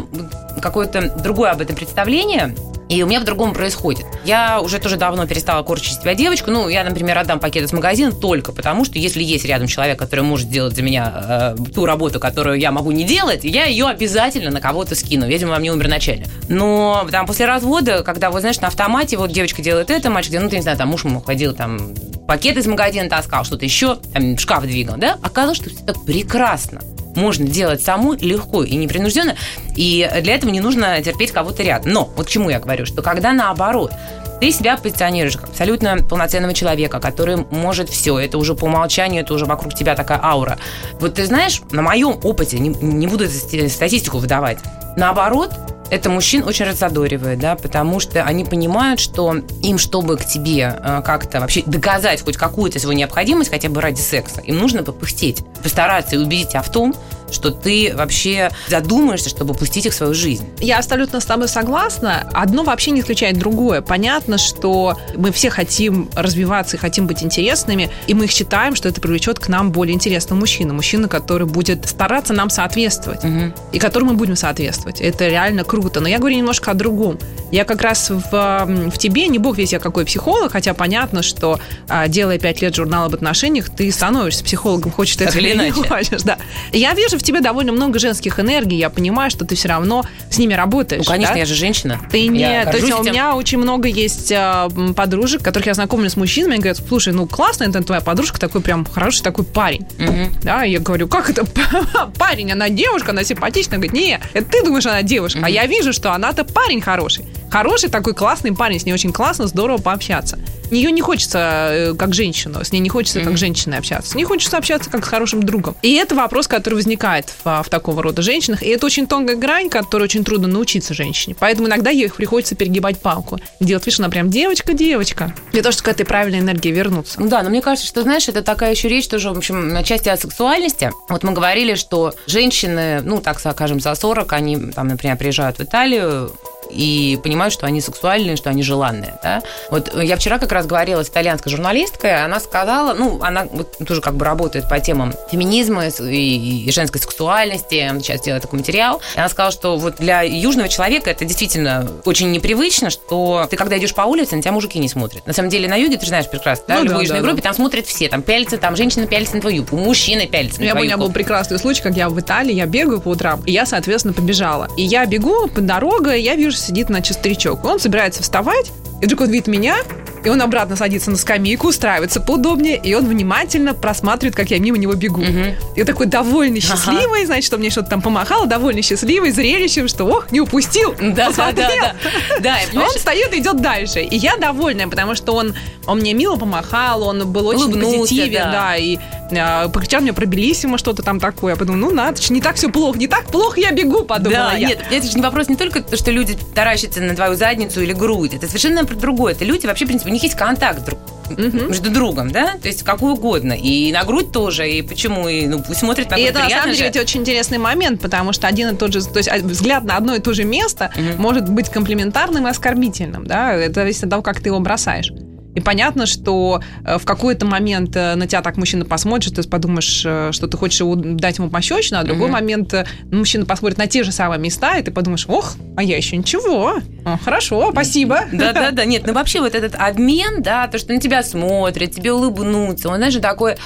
какое-то другое об этом представление. И у меня по-другому происходит. Я уже тоже давно перестала корчить себя девочку. Ну, я, например, отдам пакет из магазина только потому, что если есть рядом человек, который может сделать за меня э, ту работу, которую я могу не делать, я ее обязательно на кого-то скину. Видимо, во мне умер начальник. Но там после развода, когда, вот знаешь, на автомате вот девочка делает это, мальчик делает, ну, ты не знаю, там муж ему ходил, там пакет из магазина таскал, что-то еще, там шкаф двигал, да? Оказалось, что все так прекрасно можно делать саму легко и непринужденно, и для этого не нужно терпеть кого-то рядом. Но вот к чему я говорю, что когда наоборот, ты себя позиционируешь как абсолютно полноценного человека, который может все. Это уже по умолчанию, это уже вокруг тебя такая аура. Вот ты знаешь, на моем опыте, не, не буду статистику выдавать, наоборот, это мужчин очень разодоривает, да, потому что они понимают, что им, чтобы к тебе э, как-то вообще доказать хоть какую-то свою необходимость, хотя бы ради секса, им нужно попыхтеть, постараться и убедить тебя в том, что ты вообще задумаешься, чтобы пустить их в свою жизнь.
Я абсолютно с тобой согласна. Одно вообще не исключает другое. Понятно, что мы все хотим развиваться и хотим быть интересными, и мы их считаем, что это привлечет к нам более интересного мужчину. Мужчина, который будет стараться нам соответствовать, угу. и которому мы будем соответствовать. Это реально круто. Но я говорю немножко о другом. Я как раз в, в тебе, не бог весь я какой психолог, хотя понятно, что а, делая пять лет журнал об отношениях, ты становишься психологом, хочешь ты это или не хочешь. Да. Я вижу в тебе довольно много женских энергий, я понимаю, что ты все равно с ними работаешь.
Ну, конечно,
да?
я же женщина.
Ты не... Я то есть у меня очень много есть э, подружек, которых я знакомлюсь с мужчинами, и говорят, слушай, ну классно, это твоя подружка, такой прям хороший такой парень. Угу. Да, я говорю, как это [laughs] парень, она девушка, она симпатичная. Говорит, не, это ты думаешь, она девушка, угу. а я вижу, что она-то парень хороший. Хороший такой классный парень, с ней очень классно, здорово пообщаться. Ее не хочется э, как женщину, с ней не хочется mm-hmm. как женщиной общаться. С ней хочется общаться как с хорошим другом. И это вопрос, который возникает в, в такого рода женщинах. И это очень тонкая грань, которой очень трудно научиться женщине. Поэтому иногда ей приходится перегибать палку. Где вот видишь, она прям девочка-девочка. Для того, чтобы к этой правильной энергии вернуться.
Ну да, но мне кажется, что, знаешь, это такая еще речь тоже, в общем, на части о сексуальности. Вот мы говорили, что женщины, ну, так скажем, за 40, они, там, например, приезжают в Италию, и понимают, что они сексуальные, что они желанные. Да? Вот я вчера как раз говорила с итальянской журналисткой, она сказала, ну, она вот тоже как бы работает по темам феминизма и, и женской сексуальности, сейчас делает такой материал. И она сказала, что вот для южного человека это действительно очень непривычно, что ты когда идешь по улице, на тебя мужики не смотрят. На самом деле на юге, ты же знаешь прекрасно, да, ну, в любой да, Южной да, Европе да. там смотрят все, там пялятся, там женщины пялятся на твою юбку, мужчины пялятся на
ну,
твою
У меня был прекрасный случай, как я в Италии, я бегаю по утрам, и я, соответственно, побежала. И я бегу по дороге, я вижу, сидит, значит, старичок. Он собирается вставать, и вдруг он видит меня, и он обратно садится на скамейку, устраивается поудобнее, и он внимательно просматривает, как я мимо него бегу. Угу. И такой довольный, счастливый, ага. значит, что мне что-то там помахало, довольный, счастливый, зрелищем, что, ох, не упустил. Да, да, да, да. да [laughs] он встает и идет дальше. И я довольная, потому что он, он мне мило помахал, он был очень Улыбнулся, позитивен, да, да и а, покричал мне про Белиссимо, что-то там такое. Я подумала, ну надо, не так все плохо, не так плохо я бегу, подумала
да,
я.
Нет, это же не вопрос не только то, что люди таращатся на твою задницу или грудь, это совершенно про другое. Это люди вообще, в принципе, у них есть контакт друг угу. между другом, да, то есть какой угодно. И на грудь тоже, и почему, и ну, пусть смотрит на
И это на самом деле же. очень интересный момент, потому что один и тот же, то есть а, взгляд на одно и то же место угу. может быть комплиментарным и оскорбительным, да, это зависит от того, как ты его бросаешь. И понятно, что э, в какой-то момент э, на тебя так мужчина посмотрит, ты подумаешь, э, что ты хочешь дать ему пощечину, а в другой mm-hmm. момент мужчина посмотрит на те же самые места, и ты подумаешь, ох, а я еще ничего. О, хорошо, спасибо.
Да-да-да, нет, ну вообще вот этот обмен, да, то, что на тебя смотрят, тебе улыбнутся, он, знаешь, такой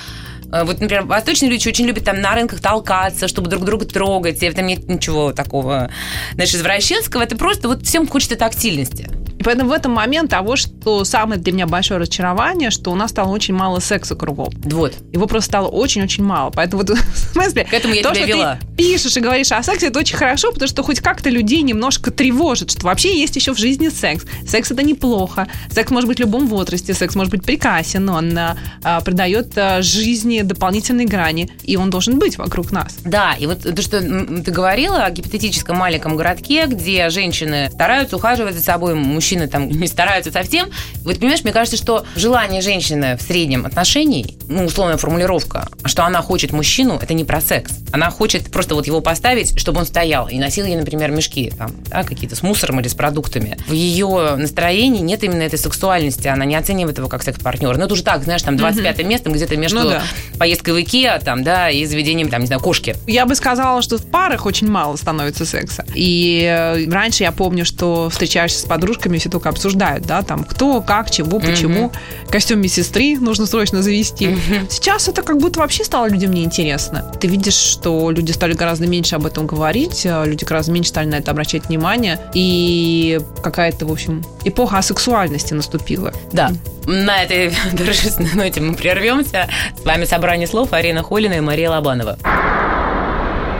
вот, например, восточные люди очень любят там на рынках толкаться, чтобы друг друга трогать, и в этом нет ничего такого, знаешь, извращенского. Это просто вот всем хочется тактильности.
И поэтому в этом момент того, что самое для меня большое разочарование, что у нас стало очень мало секса кругом.
Вот.
Его просто стало очень-очень мало. Поэтому вот, [laughs] в смысле,
К этому я то, тебя что вела.
ты пишешь и говоришь о сексе, это очень хорошо, потому что хоть как-то людей немножко тревожит, что вообще есть еще в жизни секс. Секс это неплохо. Секс может быть в любом возрасте, секс может быть прекрасен, он а, придает а, жизни дополнительные грани, и он должен быть вокруг нас.
Да, и вот то, что ты говорила о гипотетическом маленьком городке, где женщины стараются ухаживать за собой, мужчины мужчины там не стараются совсем. Вот понимаешь, мне кажется, что желание женщины в среднем отношений, ну, условная формулировка, что она хочет мужчину, это не про секс. Она хочет просто вот его поставить, чтобы он стоял и носил ей, например, мешки там, да, какие-то с мусором или с продуктами. В ее настроении нет именно этой сексуальности, она не оценивает его как секс-партнер. Ну, это уже так, знаешь, там 25 mm место где-то между ну, да. поездкой в Икеа там, да, и заведением, там, не знаю, кошки.
Я бы сказала, что в парах очень мало становится секса. И э, раньше я помню, что встречаешься с подружками, все только обсуждают, да, там, кто, как, чего, почему. Mm-hmm. Костюм медсестры нужно срочно завести. Mm-hmm. Сейчас это как будто вообще стало людям неинтересно. Ты видишь, что люди стали гораздо меньше об этом говорить, э, люди гораздо меньше стали на это обращать внимание, и какая-то, в общем, эпоха асексуальности наступила.
Да. На этой [laughs] дружественной ноте мы прервемся. С вами «Собрание слов» Арина Холина и Мария Лобанова.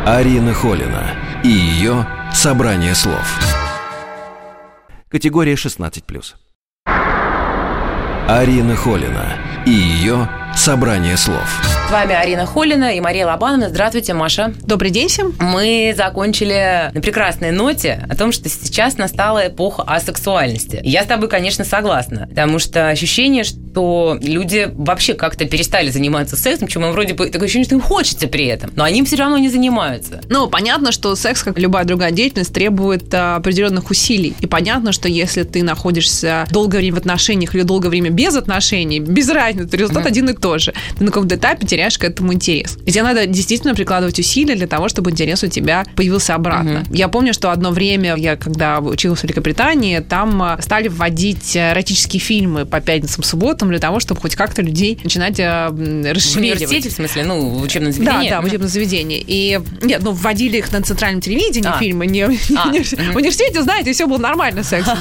Арина Холина и ее «Собрание слов». Категория 16+. Арина Холина и ее «Собрание слов».
С вами Арина Холина и Мария Лобанова. Здравствуйте, Маша.
Добрый день всем.
Мы закончили на прекрасной ноте о том, что сейчас настала эпоха асексуальности. Я с тобой, конечно, согласна, потому что ощущение, что люди вообще как-то перестали заниматься сексом, чем им вроде бы такое ощущение, что им хочется при этом, но они все равно не занимаются.
Ну, понятно, что секс, как любая другая деятельность, требует а, определенных усилий. И понятно, что если ты находишься долгое время в отношениях или долгое время без отношений, без разницы, результат mm-hmm. один и тот же. Ты на каком-то этапе теряешь теряешь к этому интерес. И тебе надо действительно прикладывать усилия для того, чтобы интерес у тебя появился обратно. Угу. Я помню, что одно время, я когда училась в Великобритании, там а, стали вводить эротические фильмы по пятницам, субботам для того, чтобы хоть как-то людей начинать расширять. В
университете, в смысле, ну, в учебном заведении?
Да, да, в учебном заведении. И, нет, ну, вводили их на центральном телевидении а. фильмы, не, [laughs] а. в университете, знаете, все было нормально секс. [laughs]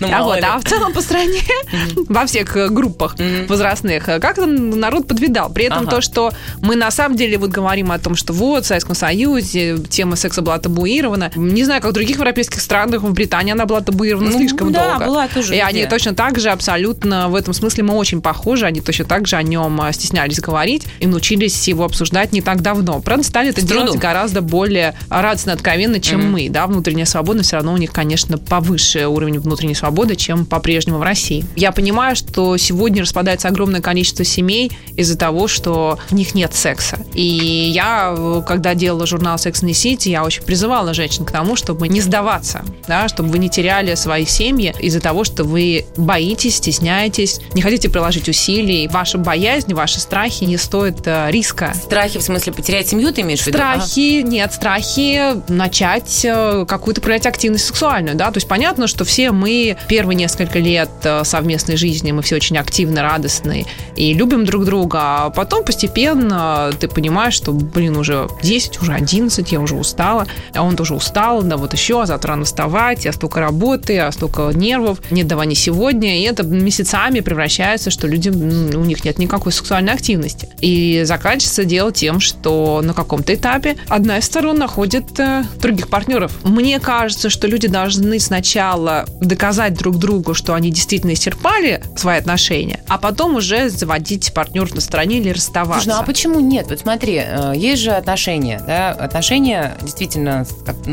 Ну, а, вот, а в целом по стране, [laughs] во всех э, группах возрастных, э, как-то народ подвидал. При этом то, что мы на самом деле вот говорим о том, что вот в Советском Союзе тема секса была табуирована. Не знаю, как в других европейских странах, в Британии она была табуирована ну, слишком
да,
долго.
была тоже.
И они точно так же абсолютно в этом смысле мы очень похожи. Они точно так же о нем а, стеснялись говорить и научились его обсуждать не так давно. Правда, стали это делать трудом. гораздо более радостно, откровенно, чем mm-hmm. мы. Да, внутренняя свобода все равно у них, конечно, повыше уровень внутренней свободы, чем по-прежнему в России. Я понимаю, что сегодня распадается огромное количество семей из-за того, что в них нет секса. И я, когда делала журнал and the City, я очень призывала женщин к тому, чтобы не сдаваться, да, чтобы вы не теряли свои семьи из-за того, что вы боитесь, стесняетесь, не хотите приложить усилий. Ваша боязнь, ваши страхи не стоят э, риска.
Страхи в смысле потерять семью ты имеешь в виду?
Страхи, ага. нет, страхи начать э, какую-то проявлять активность сексуальную, да, то есть понятно, что все мы первые несколько лет э, совместной жизни, мы все очень активны, радостны и любим друг друга, а потом постепенно ты понимаешь, что, блин, уже 10, уже 11, я уже устала, а он тоже устал, да вот еще, а завтра рано вставать, а столько работы, а столько нервов, нет давай не сегодня, и это месяцами превращается, что люди, у них нет никакой сексуальной активности. И заканчивается дело тем, что на каком-то этапе одна из сторон находит э, других партнеров. Мне кажется, что люди должны сначала доказать друг другу, что они действительно исчерпали свои отношения, а потом уже заводить партнеров на стороне или расставаться.
Слушай, ну а почему нет? Вот смотри, э, есть же отношения, да, отношения действительно,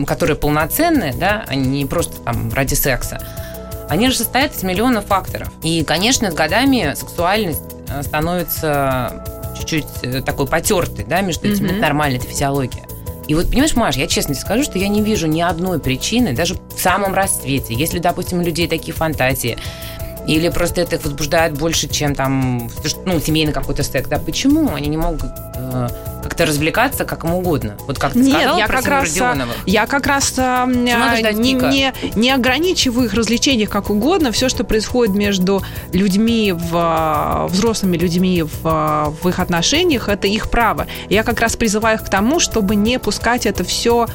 которые полноценные, да, они не просто там ради секса. Они же состоят из миллиона факторов. И, конечно, с годами сексуальность э, становится чуть-чуть э, такой потертой, да, между этим. Mm-hmm. Это нормально, это физиология. И вот, понимаешь, Маш, я честно тебе скажу, что я не вижу ни одной причины, даже в самом расцвете, если, допустим, у людей такие фантазии, или просто это их возбуждает больше, чем там, ну, семейный какой-то секс, да? Почему они не могут э, как-то развлекаться как им угодно? Вот как ты
Нет,
сказала
я как раз. Я как раз э, не, не, не ограничиваю их развлечениях как угодно. Все, что происходит между людьми, в, взрослыми людьми в, в их отношениях, это их право. Я как раз призываю их к тому, чтобы не пускать это все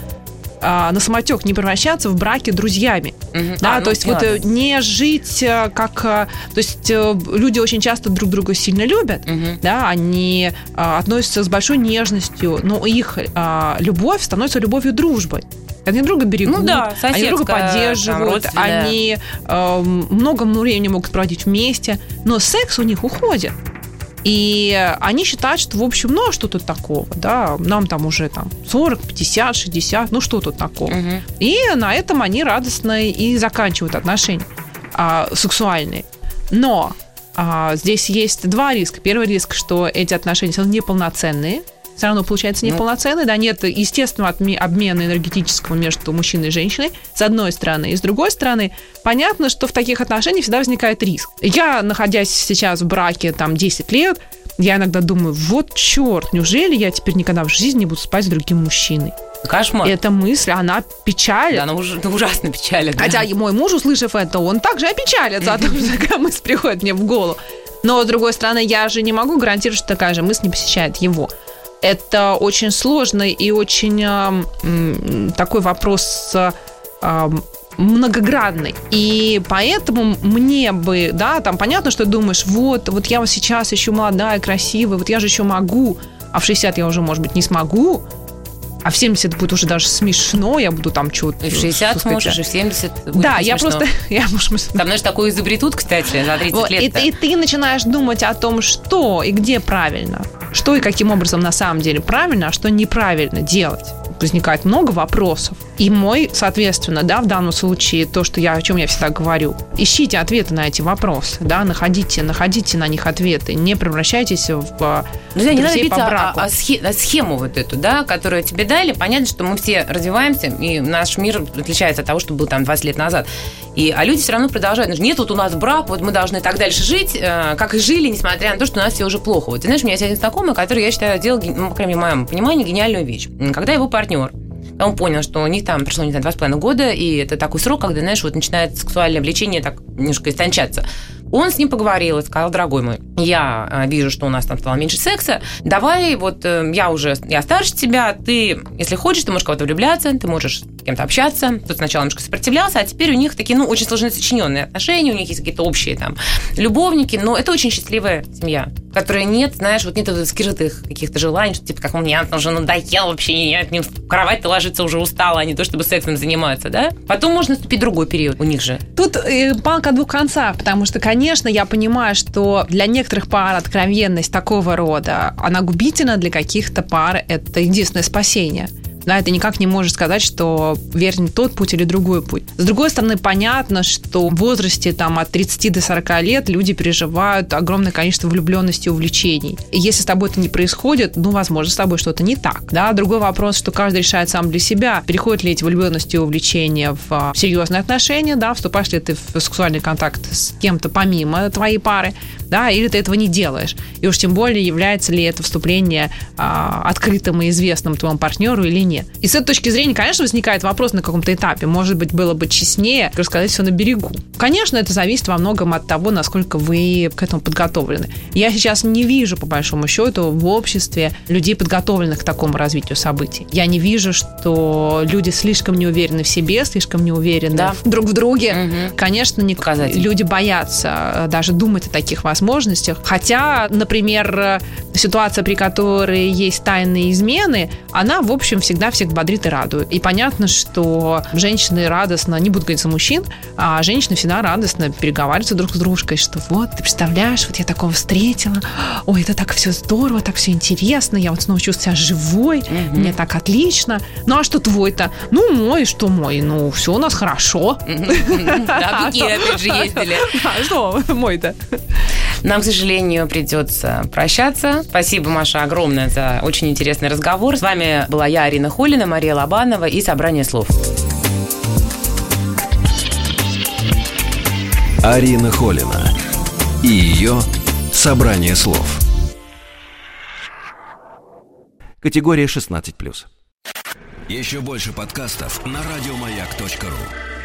а, на самотек не превращаться в браки друзьями. Угу. Да, а, то ну, есть вот э, не жить э, как... Э, то есть люди очень часто друг друга сильно любят, угу. да, они а, относятся с большой нежностью, но их а, любовь становится любовью дружбой. Они друга берегут, ну, да, они друга поддерживают, там, они э, много времени могут проводить вместе, но секс у них уходит. И они считают, что, в общем, ну, а что тут такого, да, нам там уже там 40, 50, 60, ну, что тут такого. Угу. И на этом они радостно и заканчивают отношения. а, сексуальные. Но а, здесь есть два риска. Первый риск, что эти отношения неполноценные, все равно получается ну. неполноценный, да, нет естественного обмена энергетического между мужчиной и женщиной, с одной стороны. И с другой стороны, понятно, что в таких отношениях всегда возникает риск. Я, находясь сейчас в браке там 10 лет, я иногда думаю, вот черт, неужели я теперь никогда в жизни не буду спать с другим мужчиной?
Кошмар.
Эта мысль, она печалит.
Да, она, уж, она ужасно печалит.
Хотя да. мой муж, услышав это, он также опечалится о том, что такая мысль приходит мне в голову. Но, с другой стороны, я же не могу гарантировать, что такая же мысль не посещает его. Это очень сложный и очень такой вопрос многогранный. И поэтому мне бы, да, там понятно, что думаешь, вот, вот я сейчас еще молодая, красивая, вот я же еще могу, а в 60 я уже, может быть, не смогу, а в 70 будет уже даже смешно, я буду там что-то...
И в 60 можешь, и в 70 будет
Да, я просто... [laughs] Я,
может, там, знаешь, такое изобретут, кстати, за 30 вот, лет.
И, и ты начинаешь думать о том, что и где правильно. Что и каким образом на самом деле правильно, а что неправильно делать возникает много вопросов. И мой, соответственно, да, в данном случае, то, что я, о чем я всегда говорю, ищите ответы на эти вопросы, да, находите, находите на них ответы, не превращайтесь в
ну, не надо биться о, о, о схему вот эту, да, которую тебе дали. Понятно, что мы все развиваемся, и наш мир отличается от того, что был там 20 лет назад. И, а люди все равно продолжают. Нет, вот у нас брак, вот мы должны так дальше жить, э, как и жили, несмотря на то, что у нас все уже плохо. Вот, ты знаешь, у меня есть один знакомый, который, я считаю, делал, ну, по крайней мере, в моем понимании, гениальную вещь. Когда его партнер он понял, что у них там прошло, не знаю, два с половиной года, и это такой срок, когда, знаешь, вот начинает сексуальное влечение так немножко истончаться. Он с ним поговорил и сказал, дорогой мой, я э, вижу, что у нас там стало меньше секса, давай, вот э, я уже, я старше тебя, ты, если хочешь, ты можешь кого-то влюбляться, ты можешь кем-то общаться. Тут сначала немножко сопротивлялся, а теперь у них такие, ну, очень сложно сочиненные отношения, у них есть какие-то общие там любовники, но это очень счастливая семья, которая нет, знаешь, вот нет скрытых каких-то желаний, что типа, как он мне уже надоел вообще, я от ним в кровать ложиться уже устала, а не то, чтобы сексом заниматься, да? Потом можно наступить другой период у них же.
Тут э, палка двух концах, потому что, конечно, я понимаю, что для некоторых пар откровенность такого рода, она губительна, для каких-то пар это единственное спасение да, ты никак не можешь сказать, что верен тот путь или другой путь. С другой стороны, понятно, что в возрасте там, от 30 до 40 лет люди переживают огромное количество влюбленности и увлечений. И если с тобой это не происходит, ну, возможно, с тобой что-то не так. Да? Другой вопрос, что каждый решает сам для себя, переходят ли эти влюбленности и увлечения в а, серьезные отношения, да, вступаешь ли ты в сексуальный контакт с кем-то помимо твоей пары, да, или ты этого не делаешь. И уж тем более, является ли это вступление а, открытым и известным твоему партнеру или нет. И с этой точки зрения, конечно, возникает вопрос на каком-то этапе. Может быть, было бы честнее рассказать все на берегу. Конечно, это зависит во многом от того, насколько вы к этому подготовлены. Я сейчас не вижу, по большому счету, в обществе людей, подготовленных к такому развитию событий. Я не вижу, что люди слишком не уверены в себе, слишком не уверены да. друг в друге. Угу. Конечно, не... люди боятся э, даже думать о таких возможностях возможностях. Хотя, например, ситуация, при которой есть тайные измены, она, в общем, всегда всех бодрит и радует. И понятно, что женщины радостно, не буду говорить за мужчин, а женщины всегда радостно переговариваются друг с дружкой, что вот, ты представляешь, вот я такого встретила, ой, это так все здорово, так все интересно, я вот снова чувствую себя живой, угу. мне так отлично. Ну, а что твой-то? Ну, мой, что мой? Ну, все у нас хорошо.
Да, [laughs] опять же ездили.
А что мой-то?
Нам, к сожалению, придется прощаться. Спасибо, Маша, огромное за очень интересный разговор. С вами была я, Арина Холина, Мария Лобанова и «Собрание слов».
Арина Холина и ее «Собрание слов». Категория 16+. Еще больше подкастов на радиомаяк.ру